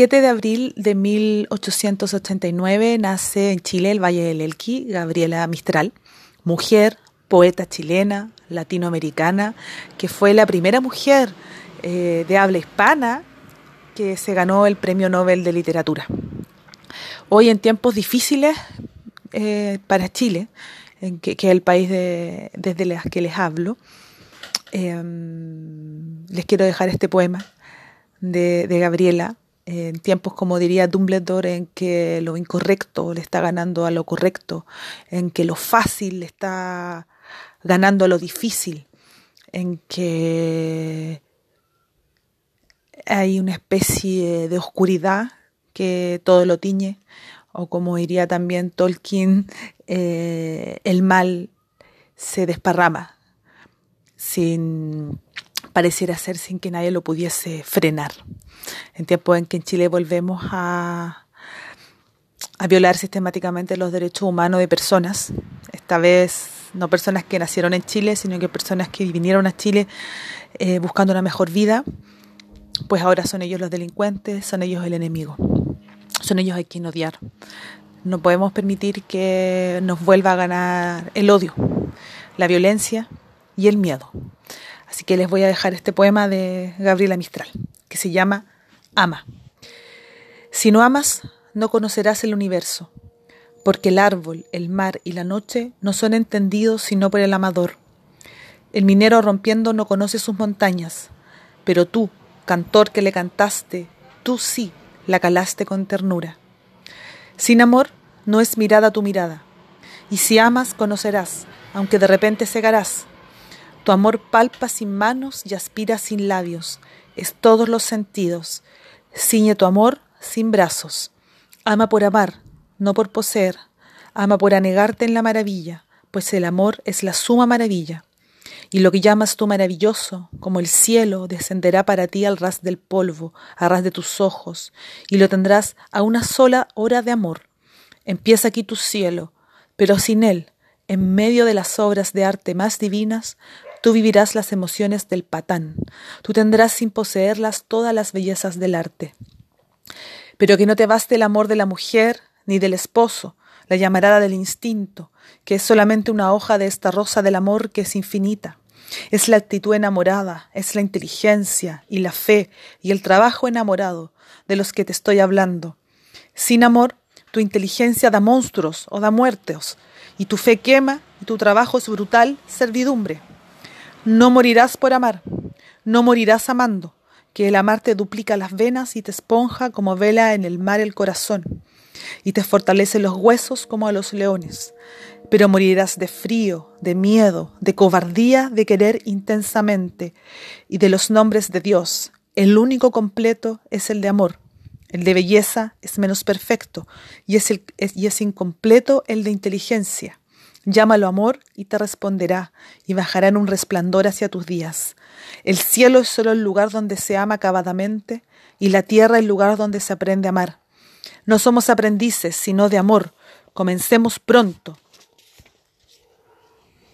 7 de abril de 1889 nace en Chile, el Valle del Elqui, Gabriela Mistral, mujer, poeta chilena, latinoamericana, que fue la primera mujer eh, de habla hispana que se ganó el Premio Nobel de Literatura. Hoy en tiempos difíciles eh, para Chile, que, es el país desde el que les hablo, em, les quiero dejar este poema de, de Gabriela, en tiempos, como diría Dumbledore, en que lo incorrecto le está ganando a lo correcto, en que lo fácil le está ganando a lo difícil, en que hay una especie de oscuridad que todo lo tiñe, o como diría también Tolkien, eh, el mal se desparrama sin pareciera ser sin que nadie lo pudiese frenar. En tiempos en que en Chile volvemos a, a violar sistemáticamente los derechos humanos de personas, esta vez no personas que nacieron en Chile, sino que personas que vinieron a Chile eh, buscando una mejor vida, pues ahora son ellos los delincuentes, son ellos el enemigo, son ellos a quien odiar. No podemos permitir que nos vuelva a ganar el odio, la violencia y el miedo. Así que les voy a dejar este poema de Gabriela Mistral, que se llama Ama. Si no amas, no conocerás el universo, porque el árbol, el mar y la noche no son entendidos sino por el amador. El minero rompiendo no conoce sus montañas, pero tú, cantor que le cantaste, tú sí la calaste con ternura. Sin amor no es mirada tu mirada, y si amas conocerás, aunque de repente cegarás. Tu amor palpa sin manos y aspira sin labios, es todos los sentidos. Ciñe tu amor sin brazos. Ama por amar, no por poseer. Ama por anegarte en la maravilla, pues el amor es la suma maravilla. Y lo que llamas tú maravilloso, como el cielo, descenderá para ti al ras del polvo, a ras de tus ojos, y lo tendrás a una sola hora de amor. Empieza aquí tu cielo, pero sin él, en medio de las obras de arte más divinas, tú vivirás las emociones del patán, tú tendrás sin poseerlas todas las bellezas del arte. Pero que no te baste el amor de la mujer ni del esposo, la llamarada del instinto, que es solamente una hoja de esta rosa del amor que es infinita. Es la actitud enamorada, es la inteligencia y la fe y el trabajo enamorado de los que te estoy hablando. Sin amor, tu inteligencia da monstruos o da muertos, y tu fe quema y tu trabajo es brutal servidumbre. No morirás por amar, no morirás amando, que el amar te duplica las venas y te esponja como vela en el mar el corazón y te fortalece los huesos como a los leones. Pero morirás de frío, de miedo, de cobardía, de querer intensamente, y de los nombres de Dios. El único completo es el de amor. El de belleza es menos perfecto, y es, el, y es incompleto el de inteligencia. Llámalo amor y te responderá, y bajará en un resplandor hacia tus días. El cielo es solo el lugar donde se ama acabadamente, y la tierra el lugar donde se aprende a amar. No somos aprendices, sino de amor. Comencemos pronto,